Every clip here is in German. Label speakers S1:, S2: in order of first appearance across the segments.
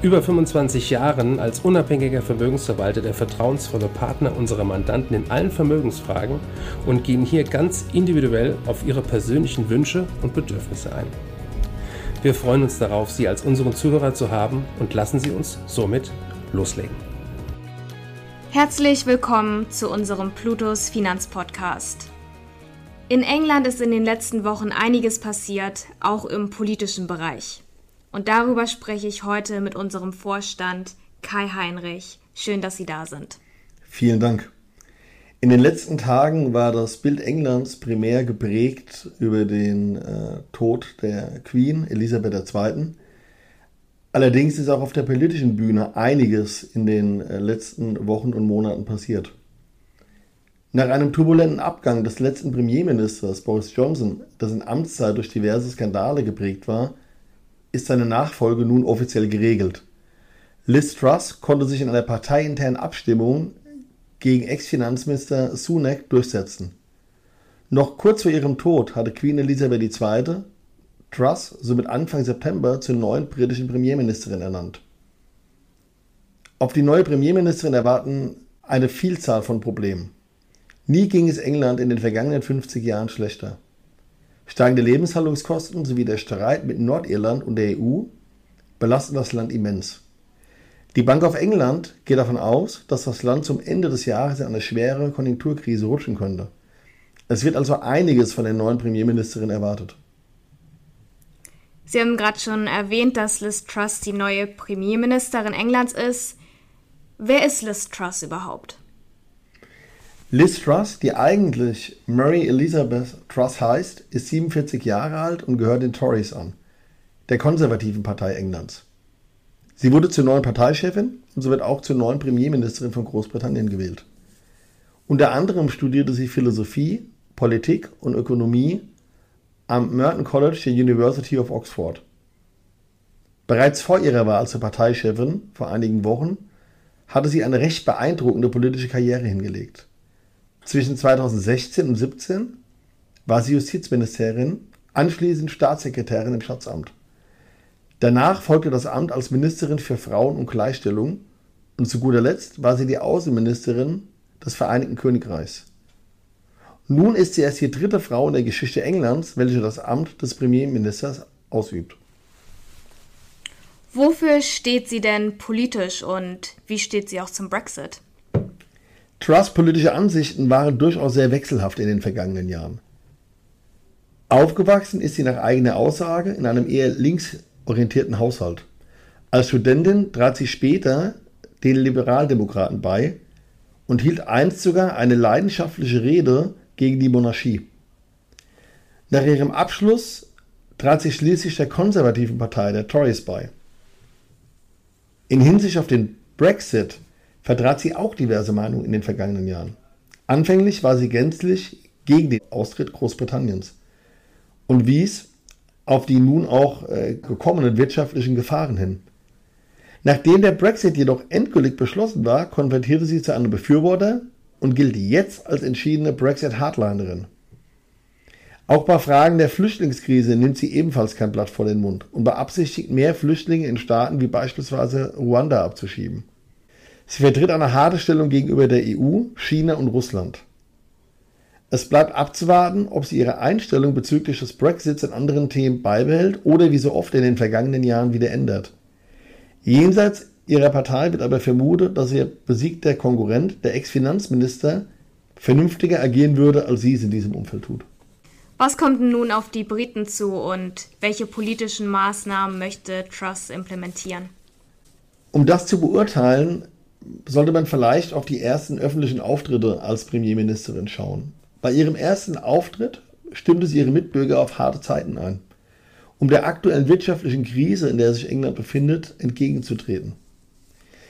S1: über 25 Jahren als unabhängiger Vermögensverwalter der vertrauensvolle Partner unserer Mandanten in allen Vermögensfragen und gehen hier ganz individuell auf ihre persönlichen Wünsche und Bedürfnisse ein. Wir freuen uns darauf, Sie als unseren Zuhörer zu haben und lassen Sie uns somit loslegen.
S2: Herzlich willkommen zu unserem Plutos Finanzpodcast. In England ist in den letzten Wochen einiges passiert, auch im politischen Bereich. Und darüber spreche ich heute mit unserem Vorstand Kai Heinrich. Schön, dass Sie da sind.
S3: Vielen Dank. In den letzten Tagen war das Bild Englands primär geprägt über den äh, Tod der Queen Elisabeth II. Allerdings ist auch auf der politischen Bühne einiges in den äh, letzten Wochen und Monaten passiert. Nach einem turbulenten Abgang des letzten Premierministers Boris Johnson, dessen Amtszeit durch diverse Skandale geprägt war, ist seine Nachfolge nun offiziell geregelt. Liz Truss konnte sich in einer parteiinternen Abstimmung gegen Ex-Finanzminister Sunak durchsetzen. Noch kurz vor ihrem Tod hatte Queen Elizabeth II. Truss somit Anfang September zur neuen britischen Premierministerin ernannt. Auf die neue Premierministerin erwarten eine Vielzahl von Problemen. Nie ging es England in den vergangenen 50 Jahren schlechter. Steigende Lebenshaltungskosten sowie der Streit mit Nordirland und der EU belasten das Land immens. Die Bank of England geht davon aus, dass das Land zum Ende des Jahres in eine schwere Konjunkturkrise rutschen könnte. Es wird also einiges von der neuen Premierministerin erwartet.
S2: Sie haben gerade schon erwähnt, dass Liz Truss die neue Premierministerin Englands ist. Wer ist Liz Truss überhaupt?
S3: Liz Truss, die eigentlich Mary Elizabeth Truss heißt, ist 47 Jahre alt und gehört den Tories an, der konservativen Partei Englands. Sie wurde zur neuen Parteichefin und so wird auch zur neuen Premierministerin von Großbritannien gewählt. Unter anderem studierte sie Philosophie, Politik und Ökonomie am Merton College der University of Oxford. Bereits vor ihrer Wahl zur Parteichefin vor einigen Wochen hatte sie eine recht beeindruckende politische Karriere hingelegt. Zwischen 2016 und 2017 war sie Justizministerin, anschließend Staatssekretärin im Schatzamt. Danach folgte das Amt als Ministerin für Frauen und Gleichstellung und zu guter Letzt war sie die Außenministerin des Vereinigten Königreichs. Nun ist sie erst die dritte Frau in der Geschichte Englands, welche das Amt des Premierministers ausübt.
S2: Wofür steht sie denn politisch und wie steht sie auch zum Brexit?
S3: Truss politische Ansichten waren durchaus sehr wechselhaft in den vergangenen Jahren. Aufgewachsen ist sie nach eigener Aussage in einem eher linksorientierten Haushalt. Als Studentin trat sie später den Liberaldemokraten bei und hielt einst sogar eine leidenschaftliche Rede gegen die Monarchie. Nach ihrem Abschluss trat sie schließlich der konservativen Partei der Tories bei. In Hinsicht auf den Brexit vertrat sie auch diverse Meinungen in den vergangenen Jahren. Anfänglich war sie gänzlich gegen den Austritt Großbritanniens und wies auf die nun auch äh, gekommenen wirtschaftlichen Gefahren hin. Nachdem der Brexit jedoch endgültig beschlossen war, konvertierte sie zu einem Befürworter und gilt jetzt als entschiedene Brexit-Hardlinerin. Auch bei Fragen der Flüchtlingskrise nimmt sie ebenfalls kein Blatt vor den Mund und beabsichtigt, mehr Flüchtlinge in Staaten wie beispielsweise Ruanda abzuschieben. Sie vertritt eine harte Stellung gegenüber der EU, China und Russland. Es bleibt abzuwarten, ob sie ihre Einstellung bezüglich des Brexits in anderen Themen beibehält oder wie so oft in den vergangenen Jahren wieder ändert. Jenseits ihrer Partei wird aber vermutet, dass ihr besiegter Konkurrent, der Ex-Finanzminister, vernünftiger agieren würde, als sie es in diesem Umfeld tut.
S2: Was kommt nun auf die Briten zu und welche politischen Maßnahmen möchte Truss implementieren?
S3: Um das zu beurteilen, sollte man vielleicht auf die ersten öffentlichen Auftritte als Premierministerin schauen. Bei ihrem ersten Auftritt stimmte sie ihre Mitbürger auf harte Zeiten ein, um der aktuellen wirtschaftlichen Krise, in der sich England befindet, entgegenzutreten.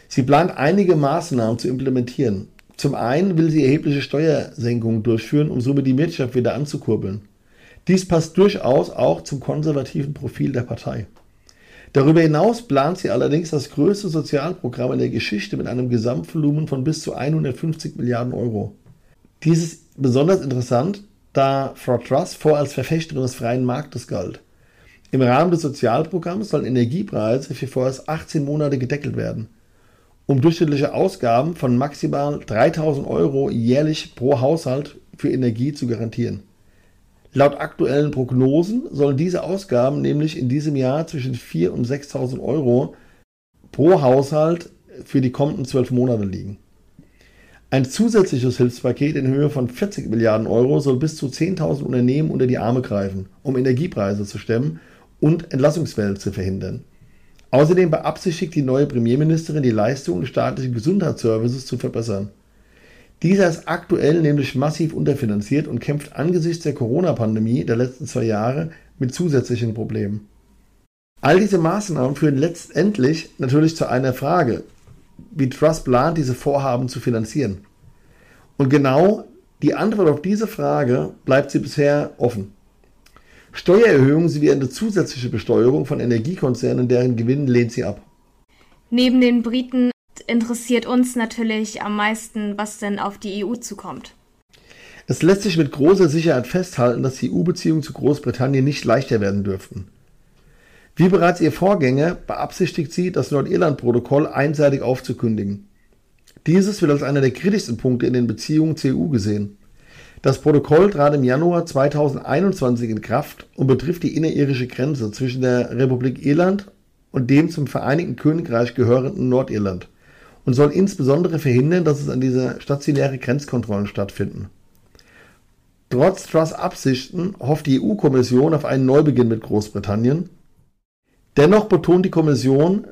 S3: Sie plant einige Maßnahmen zu implementieren. Zum einen will sie erhebliche Steuersenkungen durchführen, um somit die Wirtschaft wieder anzukurbeln. Dies passt durchaus auch zum konservativen Profil der Partei. Darüber hinaus plant sie allerdings das größte Sozialprogramm in der Geschichte mit einem Gesamtvolumen von bis zu 150 Milliarden Euro. Dies ist besonders interessant, da Frau Truss vor als Verfechterin des freien Marktes galt. Im Rahmen des Sozialprogramms sollen Energiepreise für vorerst 18 Monate gedeckelt werden um durchschnittliche Ausgaben von maximal 3000 Euro jährlich pro Haushalt für Energie zu garantieren. Laut aktuellen Prognosen sollen diese Ausgaben nämlich in diesem Jahr zwischen 4.000 und 6.000 Euro pro Haushalt für die kommenden zwölf Monate liegen. Ein zusätzliches Hilfspaket in Höhe von 40 Milliarden Euro soll bis zu 10.000 Unternehmen unter die Arme greifen, um Energiepreise zu stemmen und Entlassungswellen zu verhindern. Außerdem beabsichtigt die neue Premierministerin, die Leistungen des staatlichen Gesundheitsservices zu verbessern. Dieser ist aktuell nämlich massiv unterfinanziert und kämpft angesichts der Corona-Pandemie der letzten zwei Jahre mit zusätzlichen Problemen. All diese Maßnahmen führen letztendlich natürlich zu einer Frage, wie Trust plant, diese Vorhaben zu finanzieren. Und genau die Antwort auf diese Frage bleibt sie bisher offen. Steuererhöhungen sowie eine zusätzliche Besteuerung von Energiekonzernen deren Gewinnen lehnt sie ab.
S2: Neben den Briten interessiert uns natürlich am meisten, was denn auf die EU zukommt.
S3: Es lässt sich mit großer Sicherheit festhalten, dass die EU-Beziehungen zu Großbritannien nicht leichter werden dürften. Wie bereits ihr Vorgänger beabsichtigt sie, das Nordirland-Protokoll einseitig aufzukündigen. Dieses wird als einer der kritischsten Punkte in den Beziehungen zur EU gesehen. Das Protokoll trat im Januar 2021 in Kraft und betrifft die innerirische Grenze zwischen der Republik Irland und dem zum Vereinigten Königreich gehörenden Nordirland und soll insbesondere verhindern, dass es an dieser stationäre Grenzkontrollen stattfinden. Trotz Truss Absichten hofft die EU-Kommission auf einen Neubeginn mit Großbritannien. Dennoch betont die Kommission,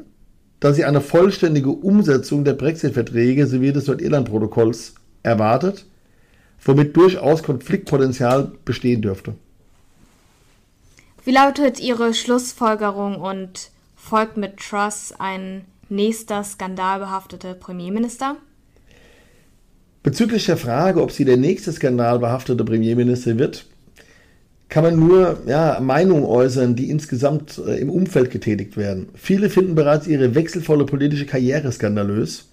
S3: dass sie eine vollständige Umsetzung der Brexit-Verträge sowie des Nordirland-Protokolls erwartet womit durchaus Konfliktpotenzial bestehen dürfte.
S2: Wie lautet Ihre Schlussfolgerung und folgt mit Truss ein nächster skandalbehafteter Premierminister?
S3: Bezüglich der Frage, ob sie der nächste skandalbehaftete Premierminister wird, kann man nur ja, Meinungen äußern, die insgesamt äh, im Umfeld getätigt werden. Viele finden bereits ihre wechselvolle politische Karriere skandalös.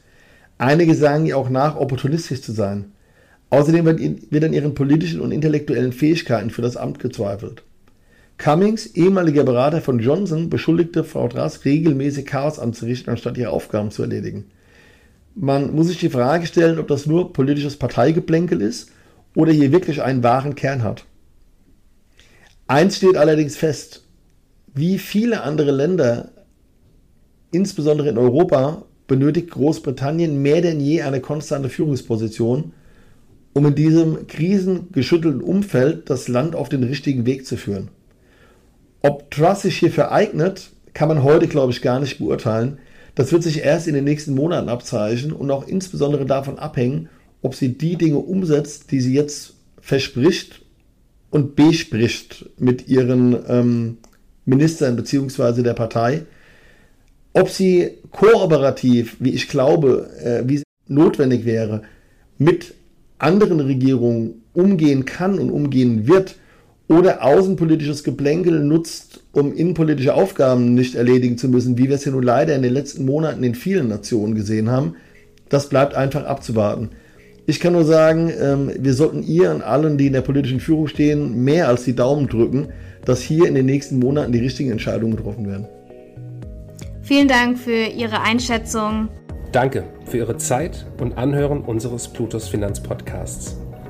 S3: Einige sagen ihr auch nach, opportunistisch zu sein. Außerdem wird an ihren politischen und intellektuellen Fähigkeiten für das Amt gezweifelt. Cummings, ehemaliger Berater von Johnson, beschuldigte Frau Drass regelmäßig Chaos anzurichten, anstatt ihre Aufgaben zu erledigen. Man muss sich die Frage stellen, ob das nur politisches Parteigeplänkel ist oder hier wirklich einen wahren Kern hat. Eins steht allerdings fest, wie viele andere Länder, insbesondere in Europa, benötigt Großbritannien mehr denn je eine konstante Führungsposition, um in diesem krisengeschüttelten Umfeld das Land auf den richtigen Weg zu führen. Ob Truss sich hierfür eignet, kann man heute, glaube ich, gar nicht beurteilen. Das wird sich erst in den nächsten Monaten abzeichnen und auch insbesondere davon abhängen, ob sie die Dinge umsetzt, die sie jetzt verspricht und bespricht mit ihren ähm, Ministern bzw. der Partei. Ob sie kooperativ, wie ich glaube, äh, wie notwendig wäre, mit anderen Regierungen umgehen kann und umgehen wird oder außenpolitisches Geplänkel nutzt, um innenpolitische Aufgaben nicht erledigen zu müssen, wie wir es ja nun leider in den letzten Monaten in vielen Nationen gesehen haben, das bleibt einfach abzuwarten. Ich kann nur sagen, ähm, wir sollten ihr und allen, die in der politischen Führung stehen, mehr als die Daumen drücken, dass hier in den nächsten Monaten die richtigen Entscheidungen getroffen werden.
S2: Vielen Dank für Ihre Einschätzung.
S1: Danke für Ihre Zeit und Anhören unseres Plutos Finanzpodcasts.